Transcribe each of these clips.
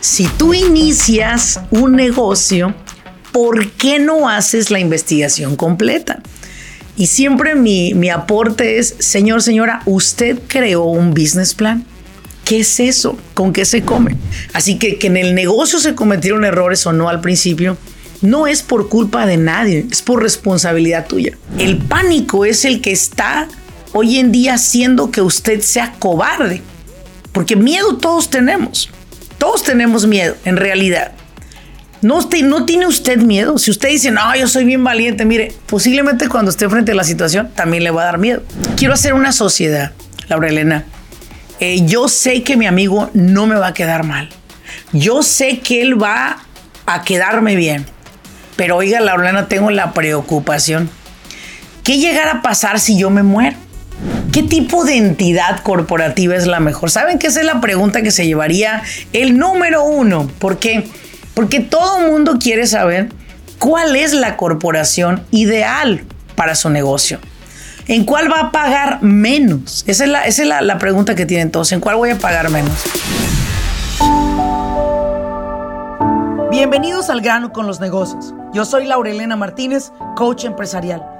Si tú inicias un negocio, ¿por qué no haces la investigación completa? Y siempre mi, mi aporte es, señor, señora, usted creó un business plan. ¿Qué es eso? ¿Con qué se come? Así que que en el negocio se cometieron errores o no al principio, no es por culpa de nadie, es por responsabilidad tuya. El pánico es el que está hoy en día haciendo que usted sea cobarde, porque miedo todos tenemos, todos tenemos miedo en realidad. No, tiene usted miedo. Si usted dice, no, yo soy bien valiente, mire, posiblemente cuando esté frente a la situación también le va a dar miedo. Quiero hacer una sociedad, Laura Elena. Eh, yo sé que mi amigo no me va a quedar mal. Yo sé que él va a quedarme bien. Pero oiga, Laura Elena, tengo la preocupación. ¿Qué llegará a pasar si yo me muero? ¿Qué tipo de entidad corporativa es la mejor? ¿Saben que esa es la pregunta que se llevaría el número uno? ¿Por qué? Porque todo mundo quiere saber cuál es la corporación ideal para su negocio. ¿En cuál va a pagar menos? Esa es la, esa es la, la pregunta que tienen todos. ¿En cuál voy a pagar menos? Bienvenidos al grano con los negocios. Yo soy Laurelena Martínez, coach empresarial.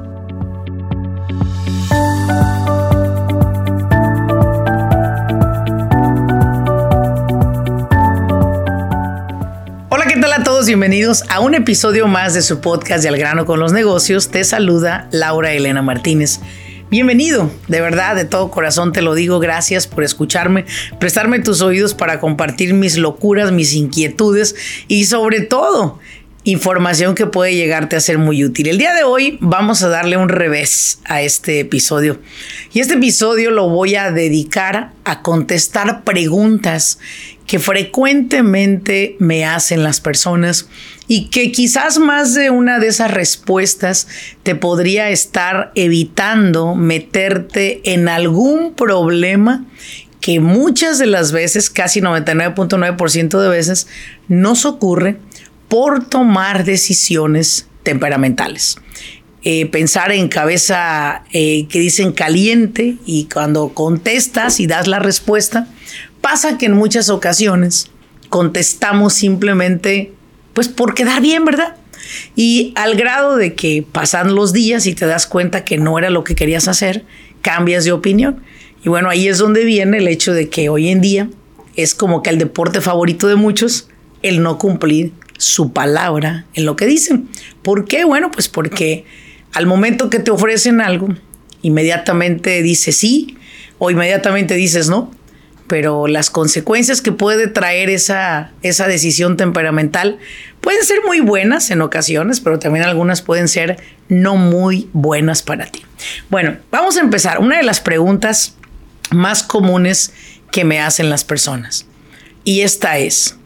Hola, ¿qué tal a todos? Bienvenidos a un episodio más de su podcast de Al grano con los negocios. Te saluda Laura Elena Martínez. Bienvenido, de verdad, de todo corazón te lo digo, gracias por escucharme, prestarme tus oídos para compartir mis locuras, mis inquietudes y sobre todo información que puede llegarte a ser muy útil. El día de hoy vamos a darle un revés a este episodio y este episodio lo voy a dedicar a contestar preguntas que frecuentemente me hacen las personas y que quizás más de una de esas respuestas te podría estar evitando meterte en algún problema que muchas de las veces, casi 99.9% de veces, nos ocurre por tomar decisiones temperamentales. Eh, pensar en cabeza eh, que dicen caliente y cuando contestas y das la respuesta, pasa que en muchas ocasiones contestamos simplemente pues por quedar bien, ¿verdad? Y al grado de que pasan los días y te das cuenta que no era lo que querías hacer, cambias de opinión. Y bueno, ahí es donde viene el hecho de que hoy en día es como que el deporte favorito de muchos, el no cumplir su palabra en lo que dicen. ¿Por qué? Bueno, pues porque al momento que te ofrecen algo, inmediatamente dices sí o inmediatamente dices no pero las consecuencias que puede traer esa, esa decisión temperamental pueden ser muy buenas en ocasiones, pero también algunas pueden ser no muy buenas para ti. Bueno, vamos a empezar. Una de las preguntas más comunes que me hacen las personas. Y esta es.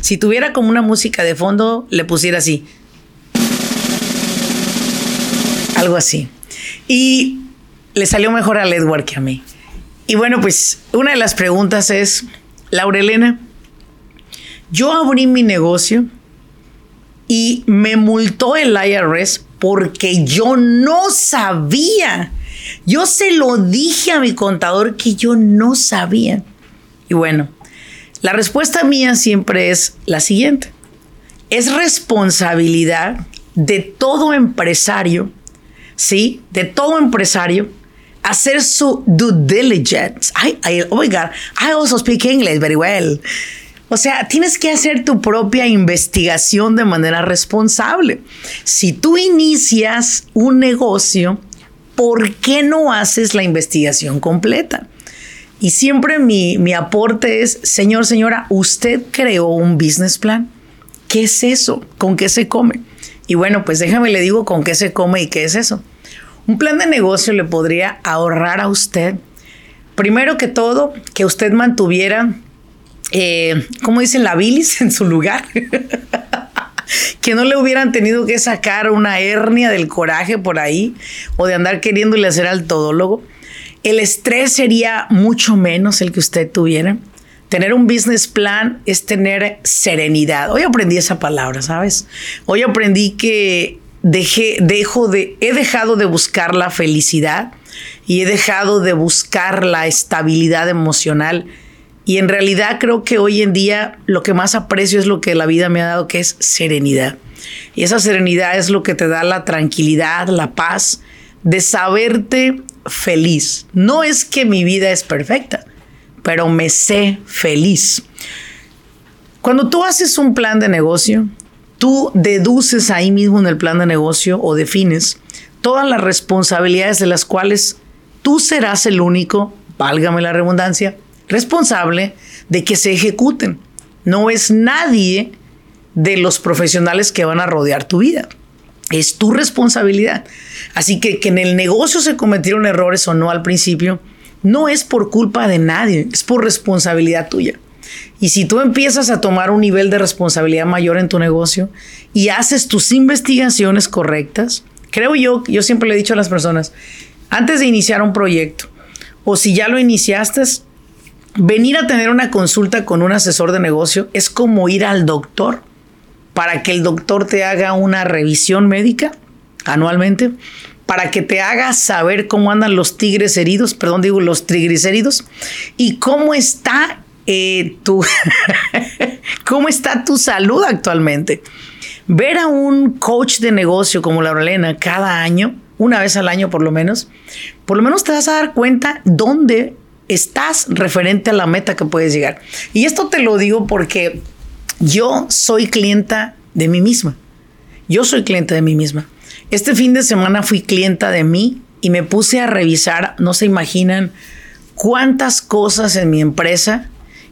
Si tuviera como una música de fondo, le pusiera así. Algo así. Y le salió mejor al Edward que a mí. Y bueno, pues una de las preguntas es, Laurelena, yo abrí mi negocio y me multó el IRS porque yo no sabía. Yo se lo dije a mi contador que yo no sabía. Y bueno, la respuesta mía siempre es la siguiente. Es responsabilidad de todo empresario, ¿sí? De todo empresario hacer su due diligence. I, oh my God, I also speak English very well. O sea, tienes que hacer tu propia investigación de manera responsable. Si tú inicias un negocio, ¿por qué no haces la investigación completa? Y siempre mi, mi aporte es, señor, señora, usted creó un business plan. ¿Qué es eso? ¿Con qué se come? Y bueno, pues déjame le digo con qué se come y qué es eso. Un plan de negocio le podría ahorrar a usted, primero que todo, que usted mantuviera, eh, ¿cómo dicen? La bilis en su lugar. que no le hubieran tenido que sacar una hernia del coraje por ahí o de andar queriéndole hacer al todólogo. El estrés sería mucho menos el que usted tuviera. Tener un business plan es tener serenidad. Hoy aprendí esa palabra, ¿sabes? Hoy aprendí que dejé, dejo de, he dejado de buscar la felicidad y he dejado de buscar la estabilidad emocional. Y en realidad creo que hoy en día lo que más aprecio es lo que la vida me ha dado, que es serenidad. Y esa serenidad es lo que te da la tranquilidad, la paz de saberte feliz. No es que mi vida es perfecta, pero me sé feliz. Cuando tú haces un plan de negocio, tú deduces ahí mismo en el plan de negocio o defines todas las responsabilidades de las cuales tú serás el único, válgame la redundancia, responsable de que se ejecuten. No es nadie de los profesionales que van a rodear tu vida. Es tu responsabilidad. Así que que en el negocio se cometieron errores o no al principio, no es por culpa de nadie, es por responsabilidad tuya. Y si tú empiezas a tomar un nivel de responsabilidad mayor en tu negocio y haces tus investigaciones correctas, creo yo, yo siempre le he dicho a las personas, antes de iniciar un proyecto, o si ya lo iniciaste, venir a tener una consulta con un asesor de negocio es como ir al doctor para que el doctor te haga una revisión médica anualmente, para que te haga saber cómo andan los tigres heridos, perdón, digo los triglicéridos, y cómo está eh, tu, cómo está tu salud actualmente. Ver a un coach de negocio como la cada año, una vez al año por lo menos, por lo menos te vas a dar cuenta dónde estás referente a la meta que puedes llegar. Y esto te lo digo porque yo soy clienta de mí misma. Yo soy clienta de mí misma. Este fin de semana fui clienta de mí y me puse a revisar, no se imaginan cuántas cosas en mi empresa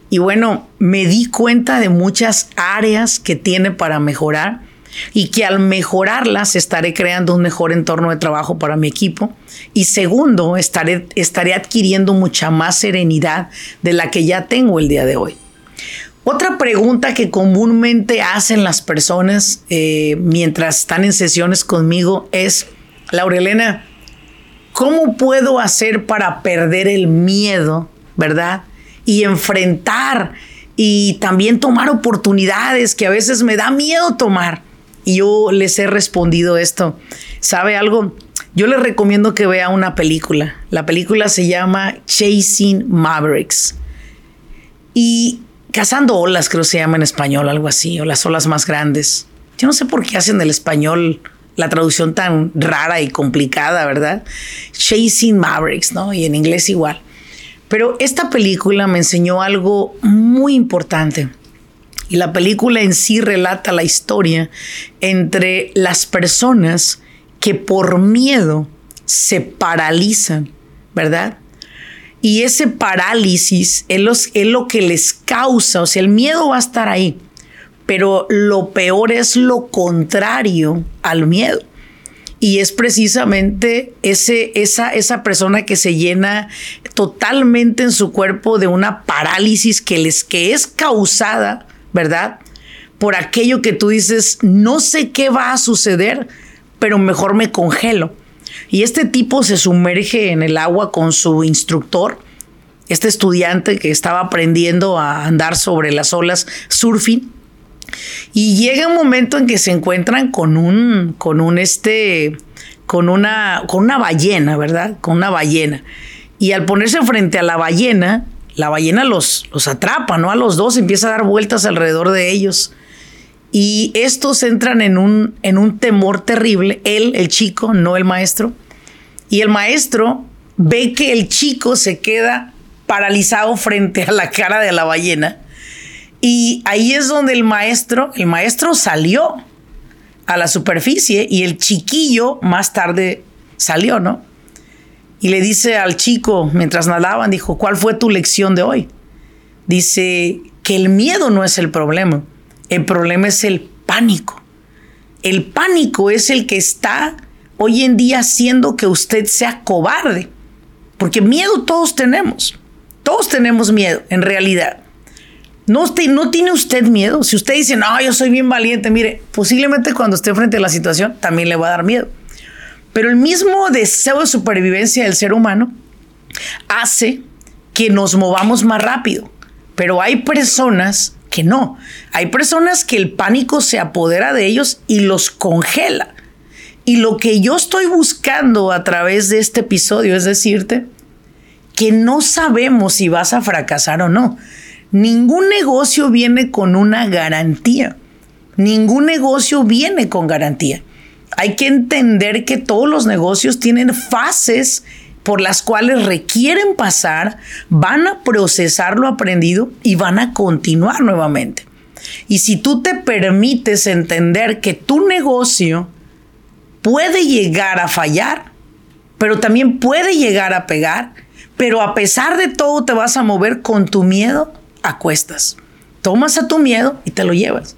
y bueno, me di cuenta de muchas áreas que tiene para mejorar y que al mejorarlas estaré creando un mejor entorno de trabajo para mi equipo. Y segundo, estaré, estaré adquiriendo mucha más serenidad de la que ya tengo el día de hoy. Otra pregunta que comúnmente hacen las personas eh, mientras están en sesiones conmigo es, Laurelena, ¿cómo puedo hacer para perder el miedo, verdad? y enfrentar y también tomar oportunidades que a veces me da miedo tomar. Y yo les he respondido esto. ¿Sabe algo? Yo les recomiendo que vea una película. La película se llama Chasing Mavericks. Y Cazando olas, creo que se llama en español, algo así, o las olas más grandes. Yo no sé por qué hacen el español la traducción tan rara y complicada, ¿verdad? Chasing Mavericks, ¿no? Y en inglés igual. Pero esta película me enseñó algo muy importante. Y la película en sí relata la historia entre las personas que por miedo se paralizan, ¿verdad? Y ese parálisis es, es, lo que les causa, o sea, el miedo va a estar ahí, pero lo peor es lo contrario al miedo. Y es precisamente ese, esa, esa persona que se llena totalmente en su cuerpo de una parálisis que, les, que es causada, ¿verdad? Por aquello que tú dices, no sé qué va a suceder, pero mejor me congelo. Y este tipo se sumerge en el agua con su instructor, este estudiante que estaba aprendiendo a andar sobre las olas surfing y llega un momento en que se encuentran con un, con un este, con una, con una ballena, ¿verdad? Con una ballena. Y al ponerse frente a la ballena, la ballena los, los atrapa, ¿no? A los dos empieza a dar vueltas alrededor de ellos. Y estos entran en un, en un temor terrible, él, el chico, no el maestro. Y el maestro ve que el chico se queda paralizado frente a la cara de la ballena y ahí es donde el maestro, el maestro salió a la superficie y el chiquillo más tarde salió, ¿no? Y le dice al chico, mientras nadaban, dijo, ¿cuál fue tu lección de hoy? Dice que el miedo no es el problema, el problema es el pánico. El pánico es el que está hoy en día haciendo que usted sea cobarde, porque miedo todos tenemos, todos tenemos miedo en realidad. No, no tiene usted miedo. Si usted dice, no, yo soy bien valiente, mire, posiblemente cuando esté frente a la situación también le va a dar miedo. Pero el mismo deseo de supervivencia del ser humano hace que nos movamos más rápido. Pero hay personas que no. Hay personas que el pánico se apodera de ellos y los congela. Y lo que yo estoy buscando a través de este episodio es decirte que no sabemos si vas a fracasar o no. Ningún negocio viene con una garantía. Ningún negocio viene con garantía. Hay que entender que todos los negocios tienen fases por las cuales requieren pasar, van a procesar lo aprendido y van a continuar nuevamente. Y si tú te permites entender que tu negocio puede llegar a fallar, pero también puede llegar a pegar, pero a pesar de todo te vas a mover con tu miedo a cuestas. Tomas a tu miedo y te lo llevas.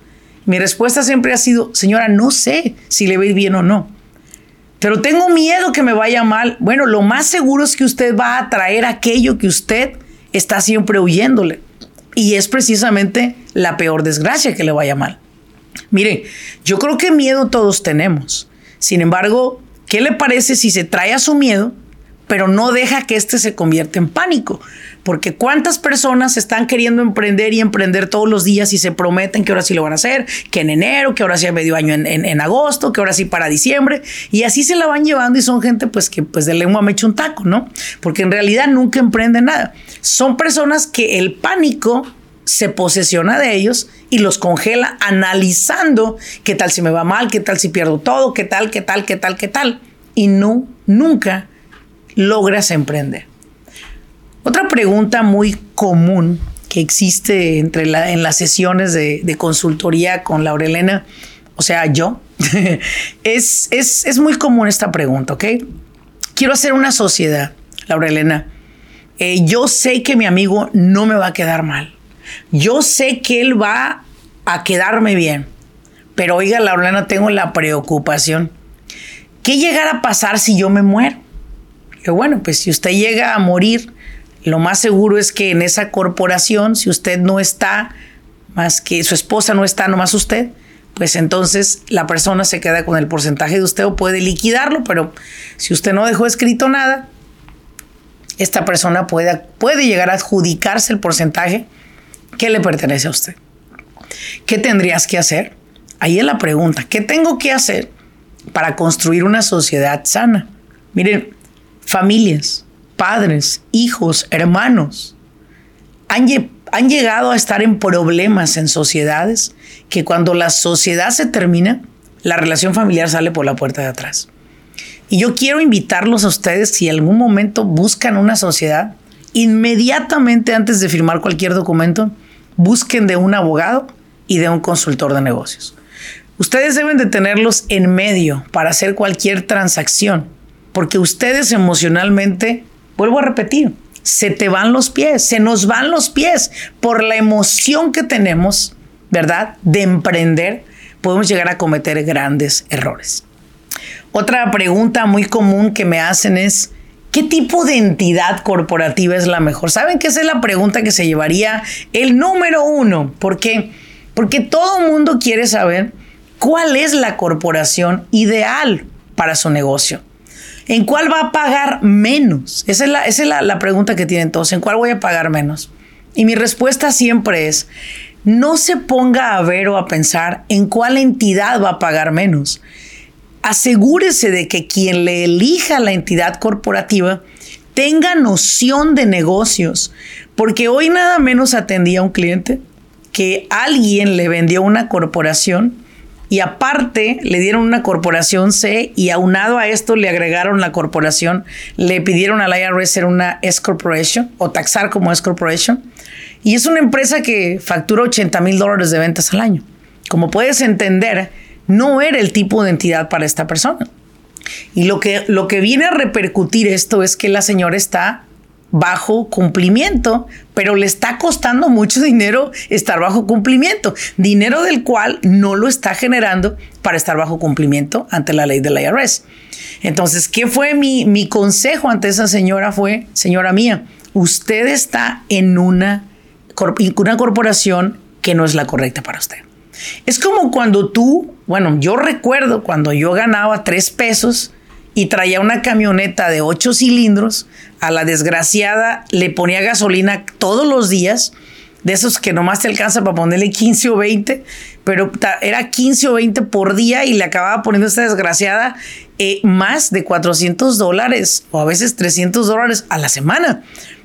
Mi respuesta siempre ha sido, señora, no sé si le va bien o no, pero tengo miedo que me vaya mal. Bueno, lo más seguro es que usted va a traer aquello que usted está siempre huyéndole. Y es precisamente la peor desgracia que le vaya mal. Mire, yo creo que miedo todos tenemos. Sin embargo, ¿qué le parece si se trae a su miedo pero no deja que este se convierta en pánico. Porque cuántas personas están queriendo emprender y emprender todos los días y se prometen que ahora sí lo van a hacer, que en enero, que ahora sí a medio año en, agosto, que ahora sí para diciembre. Y así se la van llevando y son gente pues que pues de lengua me echa un taco, ¿no? Porque en realidad nunca emprenden nada. Son personas que el pánico se posesiona de ellos y los congela analizando qué tal si me va mal, qué tal si pierdo todo, qué tal, qué tal, qué tal, qué tal. Y no, nunca logras emprender? Otra pregunta muy común que existe entre en las sesiones de, consultoría con Laurelena, o sea, yo, es, es, muy común esta pregunta, ¿ok? Quiero hacer una sociedad, Laurelena. Eh, yo sé que mi amigo no me va a quedar mal. Yo sé que él va a quedarme bien. Pero oiga, Laurelena, tengo la preocupación. ¿Qué llegará a pasar si yo me muero? bueno, pues si usted llega a morir, lo más seguro es que en esa corporación, si usted no está, más que su esposa no está, nomás usted, pues entonces la persona se queda con el porcentaje de usted o puede liquidarlo, pero si usted no dejó escrito nada, esta persona puede, puede llegar a adjudicarse el porcentaje que le pertenece a usted. ¿Qué tendrías que hacer? Ahí es la pregunta, ¿qué tengo que hacer para construir una sociedad sana? Miren, familias, padres, hijos, hermanos, han, han llegado a estar en problemas en sociedades que cuando la sociedad se termina, la relación familiar sale por la puerta de atrás. Y yo quiero invitarlos a ustedes, si en algún momento buscan una sociedad, inmediatamente antes de firmar cualquier documento, busquen de un abogado y de un consultor de negocios. Ustedes deben de tenerlos en medio para hacer cualquier transacción porque ustedes emocionalmente, vuelvo a repetir, se te van los pies, se nos van los pies por la emoción que tenemos, ¿verdad? De emprender, podemos llegar a cometer grandes errores. Otra pregunta muy común que me hacen es, ¿qué tipo de entidad corporativa es la mejor? ¿Saben que esa es la pregunta que se llevaría el número uno? ¿Por qué? Porque todo mundo quiere saber cuál es la corporación ideal para su negocio. ¿En cuál va a pagar menos? Esa es, la, pregunta que tienen todos. ¿En cuál voy a pagar menos? Y mi respuesta siempre es, no se ponga a ver o a pensar en cuál entidad va a pagar menos. Asegúrese de que quien le elija la entidad corporativa tenga noción de negocios, porque hoy nada menos atendía a un cliente que alguien le vendió una corporación y aparte le dieron una corporación C y aunado a esto le agregaron la corporación, le pidieron al IRS ser una S Corporation o taxar como S Corporation. Y es una empresa que factura 80 mil dólares de ventas al año. Como puedes entender, no era el tipo de entidad para esta persona. Y lo que, lo que viene a repercutir esto es que la señora está bajo cumplimiento, pero le está costando mucho dinero estar bajo cumplimiento, dinero del cual no lo está generando para estar bajo cumplimiento ante la ley del IRS. Entonces, ¿qué fue mi, mi consejo ante esa señora? Fue, señora mía, usted está en una una corporación que no es la correcta para usted. Es como cuando tú, bueno, yo recuerdo cuando yo ganaba tres pesos y traía una camioneta de ocho cilindros, a la desgraciada le ponía gasolina todos los días, de esos que nomás te alcanza para ponerle 15 o 20, pero era 15 o 20 por día y le acababa poniendo esta desgraciada eh, más de 400 dólares o a veces 300 dólares a la semana.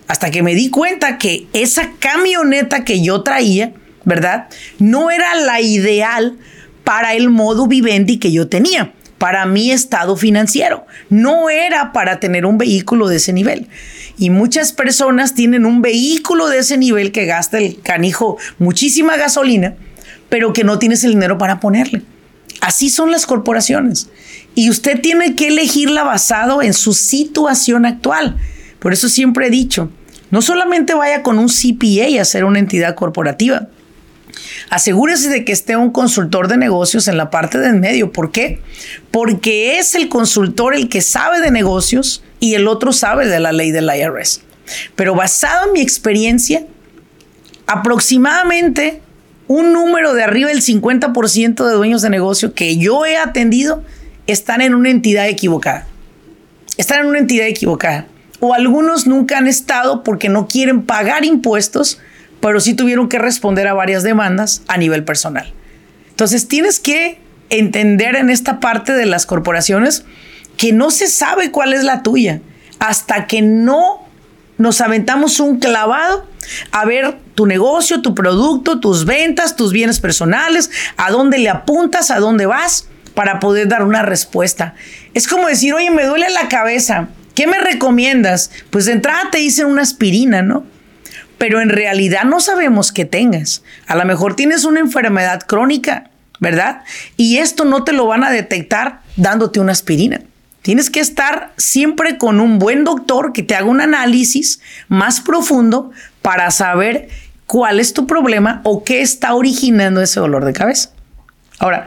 Hasta que me di cuenta que esa camioneta que yo traía, ¿verdad? No era la ideal para el modo vivendi que yo tenía, para mi estado financiero. No era para tener un vehículo de ese nivel. Y muchas personas tienen un vehículo de ese nivel que gasta el canijo muchísima gasolina, pero que no tienes el dinero para ponerle. Así son las corporaciones. Y usted tiene que elegirla basado en su situación actual. Por eso siempre he dicho, no solamente vaya con un CPA a hacer una entidad corporativa, Asegúrese de que esté un consultor de negocios en la parte del medio. ¿Por qué? Porque es el consultor el que sabe de negocios y el otro sabe de la ley del IRS. Pero basado en mi experiencia, aproximadamente un número de arriba del 50% de dueños de negocio que yo he atendido están en una entidad equivocada. Están en una entidad equivocada. O algunos nunca han estado porque no quieren pagar impuestos pero sí tuvieron que responder a varias demandas a nivel personal. Entonces tienes que entender en esta parte de las corporaciones que no se sabe cuál es la tuya hasta que no nos aventamos un clavado a ver tu negocio, tu producto, tus ventas, tus bienes personales, a dónde le apuntas, a dónde vas para poder dar una respuesta. Es como decir, oye, me duele la cabeza, ¿qué me recomiendas? Pues de entrada te dicen una aspirina, ¿no? Pero en realidad no sabemos qué tengas. A lo mejor tienes una enfermedad crónica, ¿verdad? Y esto no te lo van a detectar dándote una aspirina. Tienes que estar siempre con un buen doctor que te haga un análisis más profundo para saber cuál es tu problema o qué está originando ese dolor de cabeza. Ahora,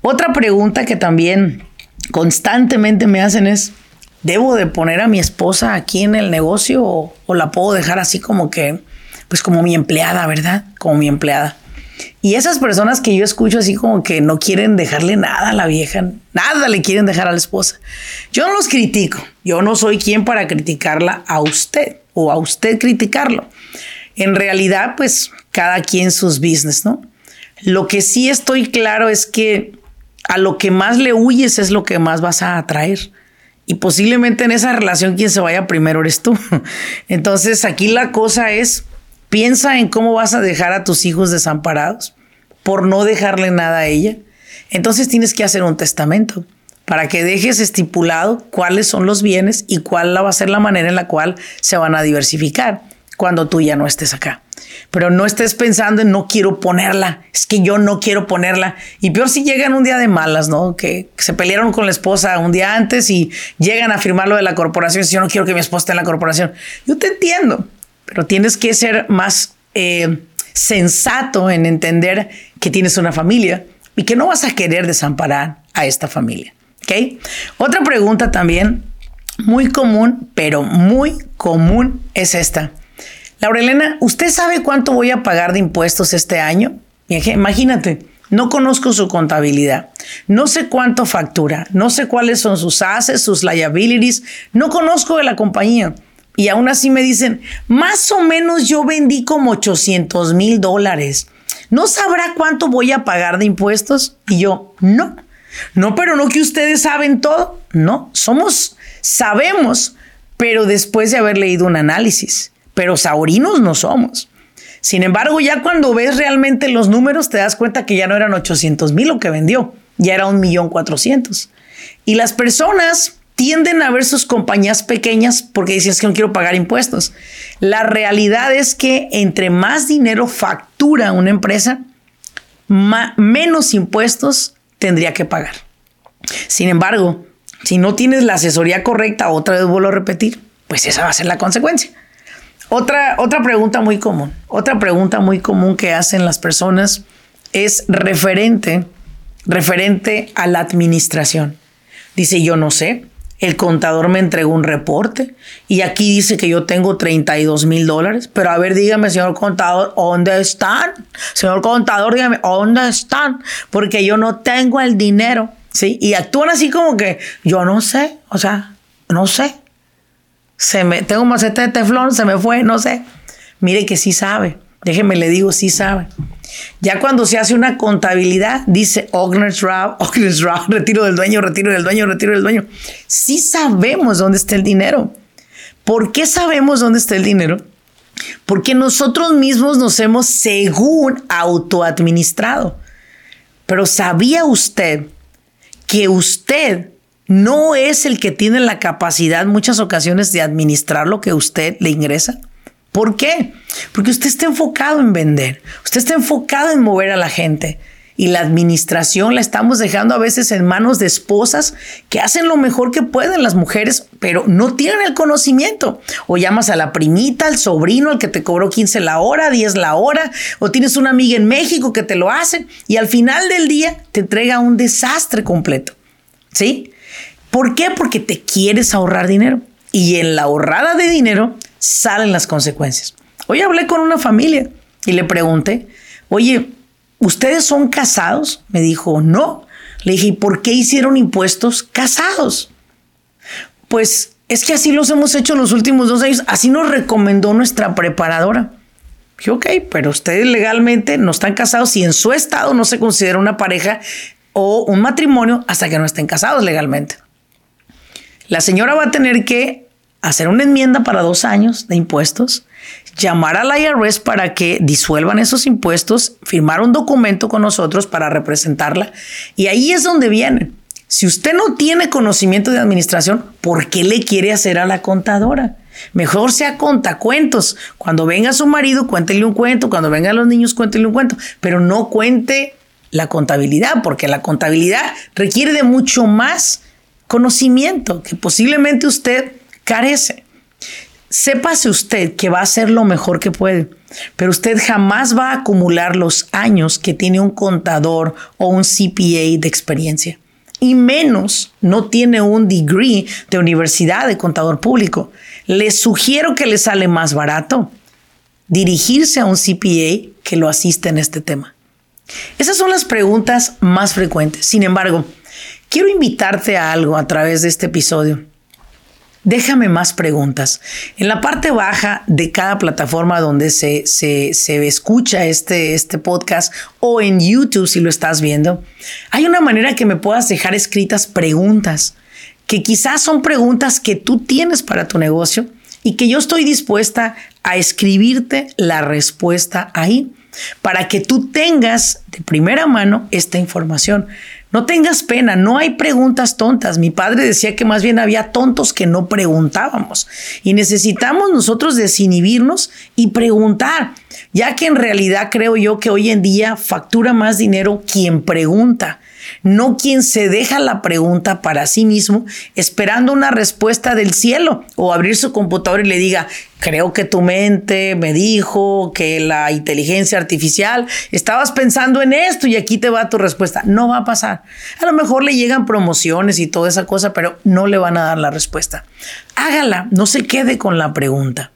otra pregunta que también constantemente me hacen es, ¿debo de poner a mi esposa aquí en el negocio o, o la puedo dejar así como que pues como mi empleada, ¿verdad? Como mi empleada. Y esas personas que yo escucho así como que no quieren dejarle nada a la vieja, nada le quieren dejar a la esposa. Yo no los critico, yo no soy quien para criticarla a usted o a usted criticarlo. En realidad, pues cada quien sus business, ¿no? Lo que sí estoy claro es que a lo que más le huyes es lo que más vas a atraer. Y posiblemente en esa relación quien se vaya primero eres tú. Entonces aquí la cosa es Piensa en cómo vas a dejar a tus hijos desamparados por no dejarle nada a ella. Entonces tienes que hacer un testamento para que dejes estipulado cuáles son los bienes y cuál va a ser la manera en la cual se van a diversificar cuando tú ya no estés acá. Pero no estés pensando en no quiero ponerla, es que yo no quiero ponerla. Y peor si llegan un día de malas, ¿no? Que se pelearon con la esposa un día antes y llegan a firmar lo de la corporación. Si yo no quiero que mi esposa esté en la corporación. Yo te entiendo, pero tienes que ser más eh, sensato en entender que tienes una familia y que no vas a querer desamparar a esta familia. ¿ok? Otra pregunta también muy común, pero muy común es esta. Laurelena, ¿usted sabe cuánto voy a pagar de impuestos este año? Imagínate, no conozco su contabilidad, no sé cuánto factura, no sé cuáles son sus assets, sus liabilities, no conozco de la compañía. Y aún así me dicen, más o menos yo vendí como 800 mil dólares. ¿No sabrá cuánto voy a pagar de impuestos? Y yo, no. No, pero no que ustedes saben todo. No, somos, sabemos, pero después de haber leído un análisis. Pero saurinos no somos. Sin embargo, ya cuando ves realmente los números, te das cuenta que ya no eran 800 mil lo que vendió, ya era un millón cuatrocientos. Y las personas tienden a ver sus compañías pequeñas porque dicen que no quiero pagar impuestos. La realidad es que entre más dinero factura una empresa, menos impuestos tendría que pagar. Sin embargo, si no tienes la asesoría correcta, otra vez vuelvo a repetir, pues esa va a ser la consecuencia. Otra, otra pregunta muy común, otra pregunta muy común que hacen las personas es referente, referente a la administración. Dice, yo no sé, El contador me entregó un reporte y aquí dice que yo tengo 32 mil dólares. Pero a ver, dígame, señor contador, ¿dónde están? Señor contador, dígame, ¿dónde están? Porque yo no tengo el dinero. ¿Sí? Y actúan así como que yo no sé, o sea, no sé. Se me, tengo un macete de teflón, se me fue, no sé. Mire que sí sabe. Déjeme le digo, sí sabe. Ya cuando se hace una contabilidad, dice Ogner's Row, Ogner's Row, retiro del dueño, retiro del dueño, retiro del dueño. Sí sabemos dónde está el dinero. ¿Por qué sabemos dónde está el dinero? Porque nosotros mismos nos hemos según autoadministrado. Pero ¿sabía usted que usted no es el que tiene la capacidad muchas ocasiones de administrar lo que usted le ingresa? ¿Por qué? Porque usted está enfocado en vender, usted está enfocado en mover a la gente y la administración la estamos dejando a veces en manos de esposas que hacen lo mejor que pueden las mujeres, pero no tienen el conocimiento. O llamas a la primita, al sobrino, al que te cobró 15 la hora, 10 la hora, o tienes una amiga en México que te lo hace y al final del día te entrega un desastre completo. ¿Sí? ¿Por qué? Porque te quieres ahorrar dinero. Y en la ahorrada de dinero salen las consecuencias. Hoy hablé con una familia y le pregunté, oye, ¿ustedes son casados? Me dijo, no. Le dije, ¿y por qué hicieron impuestos casados? Pues es que así los hemos hecho los últimos dos años. Así nos recomendó nuestra preparadora. Dije, ok, pero ustedes legalmente no están casados y en su estado no se considera una pareja o un matrimonio hasta que no estén casados legalmente. La señora va a tener que hacer una enmienda para dos años de impuestos, llamar al IRS para que disuelvan esos impuestos, firmar un documento con nosotros para representarla. Y ahí es donde viene. Si usted no tiene conocimiento de administración, ¿por qué le quiere hacer a la contadora? Mejor sea contacuentos. Cuando venga su marido, cuéntele un cuento. Cuando vengan los niños, cuéntele un cuento. Pero no cuente la contabilidad, porque la contabilidad requiere de mucho más conocimiento que posiblemente usted carece. Sépase usted que va a hacer lo mejor que puede, pero usted jamás va a acumular los años que tiene un contador o un CPA de experiencia. Y menos no tiene un degree de universidad de contador público. Le sugiero que le sale más barato dirigirse a un CPA que lo asiste en este tema. Esas son las preguntas más frecuentes. Sin embargo, quiero invitarte a algo a través de este episodio. Déjame más preguntas. En la parte baja de cada plataforma donde se, se, se, escucha este, este podcast o en YouTube si lo estás viendo, hay una manera que me puedas dejar escritas preguntas, que quizás son preguntas que tú tienes para tu negocio y que yo estoy dispuesta a escribirte la respuesta ahí para que tú tengas de primera mano esta información. No tengas pena, no hay preguntas tontas. Mi padre decía que más bien había tontos que no preguntábamos. Y necesitamos nosotros desinhibirnos y preguntar, ya que en realidad creo yo que hoy en día factura más dinero quien pregunta no quien se deja la pregunta para sí mismo esperando una respuesta del cielo o abrir su computador y le diga, creo que tu mente me dijo que la inteligencia artificial, estabas pensando en esto y aquí te va tu respuesta. No va a pasar. A lo mejor le llegan promociones y toda esa cosa, pero no le van a dar la respuesta. Hágala, no se quede con la pregunta.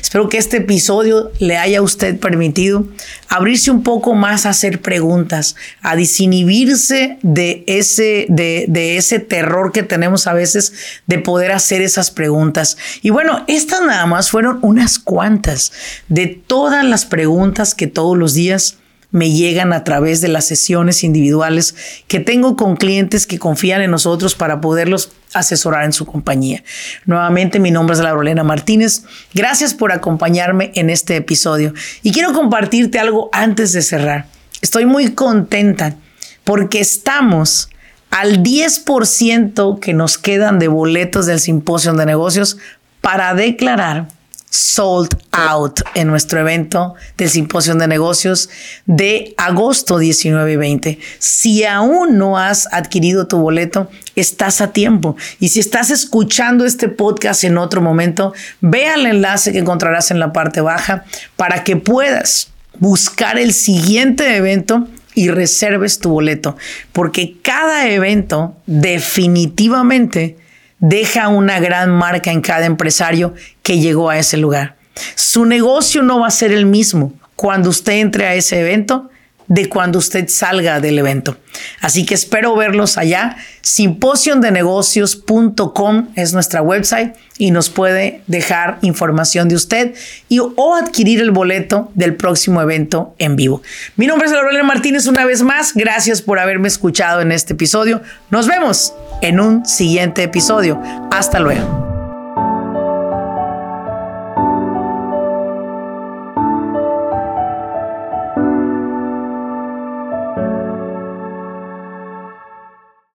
Espero que este episodio le haya usted permitido abrirse un poco más a hacer preguntas, a desinhibirse de ese, de, de ese terror que tenemos a veces de poder hacer esas preguntas. Y bueno, estas nada más fueron unas cuantas de todas las preguntas que todos los días me llegan a través de las sesiones individuales que tengo con clientes que confían en nosotros para poderlos asesorar en su compañía. Nuevamente, mi nombre es Laurelena Martínez. Gracias por acompañarme en este episodio y quiero compartirte algo antes de cerrar. Estoy muy contenta porque estamos al 10% que nos quedan de boletos del simposio de negocios para declarar sold out en nuestro evento del Simposio de Negocios de agosto 19 y 20. Si aún no has adquirido tu boleto, estás a tiempo. Y si estás escuchando este podcast en otro momento, ve al enlace que encontrarás en la parte baja para que puedas buscar el siguiente evento y reserves tu boleto, porque cada evento definitivamente deja una gran marca en cada empresario que llegó a ese lugar. Su negocio no va a ser el mismo cuando usted entre a ese evento de cuando usted salga del evento. Así que espero verlos allá. Simposiondenegocios.com es nuestra website y nos puede dejar información de usted y o adquirir el boleto del próximo evento en vivo. Mi nombre es Lorena Martínez una vez más. Gracias por haberme escuchado en este episodio. Nos vemos en un siguiente episodio. Hasta luego.